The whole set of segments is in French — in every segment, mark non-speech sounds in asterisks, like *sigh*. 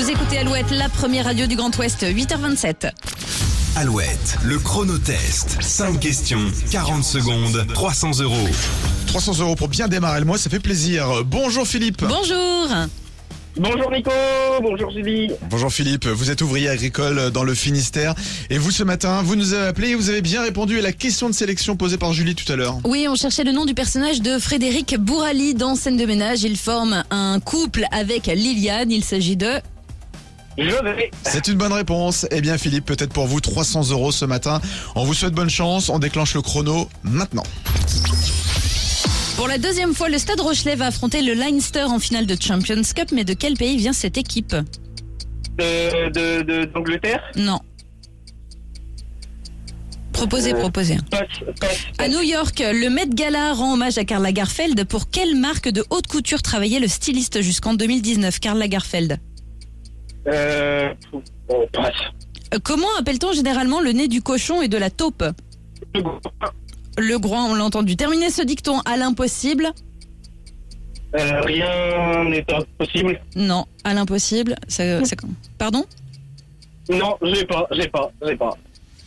Vous écoutez Alouette, la première radio du Grand Ouest, 8h27. Alouette, le chronotest. 5 questions, 40 secondes, 300 euros. 300 euros pour bien démarrer le mois, ça fait plaisir. Bonjour Philippe. Bonjour. Bonjour Nico, bonjour Julie. Bonjour Philippe, vous êtes ouvrier agricole dans le Finistère. Et vous ce matin, vous nous avez appelé et vous avez bien répondu à la question de sélection posée par Julie tout à l'heure. Oui, on cherchait le nom du personnage de Frédéric Bourali dans Scène de ménage. Il forme un couple avec Liliane. Il s'agit de... Je vais. C'est une bonne réponse. Eh bien Philippe, peut-être pour vous 300 euros ce matin. On vous souhaite bonne chance, on déclenche le chrono maintenant. Pour la deuxième fois, le Stade Rochelet va affronter le Leinster en finale de Champions Cup. Mais de quel pays vient cette équipe De, de, de- d'Angleterre? Non. Proposez, proposez. Passe, passe. À New York, le Met Gala rend hommage à Karl Lagerfeld. Pour quelle marque de haute couture travaillait le styliste jusqu'en 2019, Karl Lagerfeld? Euh, on passe. Euh, Comment appelle-t-on généralement le nez du cochon et de la taupe Le groin, on l'a entendu. Terminez ce dicton à l'impossible. Euh, rien n'est impossible. Non, à l'impossible. ça- ça- Pardon? Non, j'ai pas, j'ai pas, j'ai pas.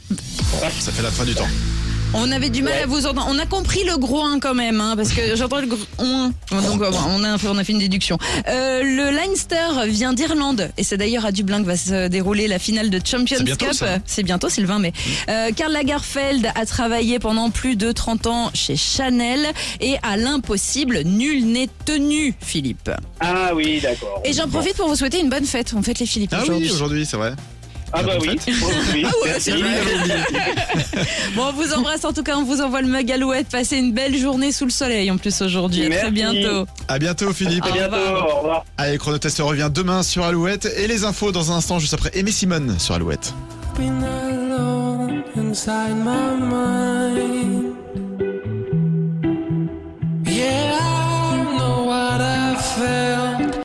Ça fait la fin du temps. On avait du mal Ouais. à vous entendre. On a compris le groin quand même, hein, parce que j'entends le groin. Donc euh, on a, on a fait une déduction. Euh, le Leinster vient d'Irlande et c'est d'ailleurs à Dublin que va se dérouler la finale de Champions bientôt, Cup. C'est bientôt, c'est le 20 mai. Euh, Karl Lagerfeld a travaillé pendant plus de 30 ans chez Chanel et à l'impossible, nul n'est tenu, Philippe. Ah oui, d'accord. Et j'en profite pour vous souhaiter une bonne fête. On fête les Philippe Ah aujourd'hui. oui, aujourd'hui, c'est vrai. Ah bah oui. oui. *laughs* Ah ouais, c'est vrai. *laughs* Bon, on vous embrasse en tout cas, on vous envoie le mug Alouette. Passez une belle journée sous le soleil en plus aujourd'hui. À très bientôt. À bientôt Philippe. À bientôt, au revoir. Allez, chronotest revient demain sur Alouette. Et les infos dans un instant, juste après Aimé Simone sur Alouette. been alone inside my mind.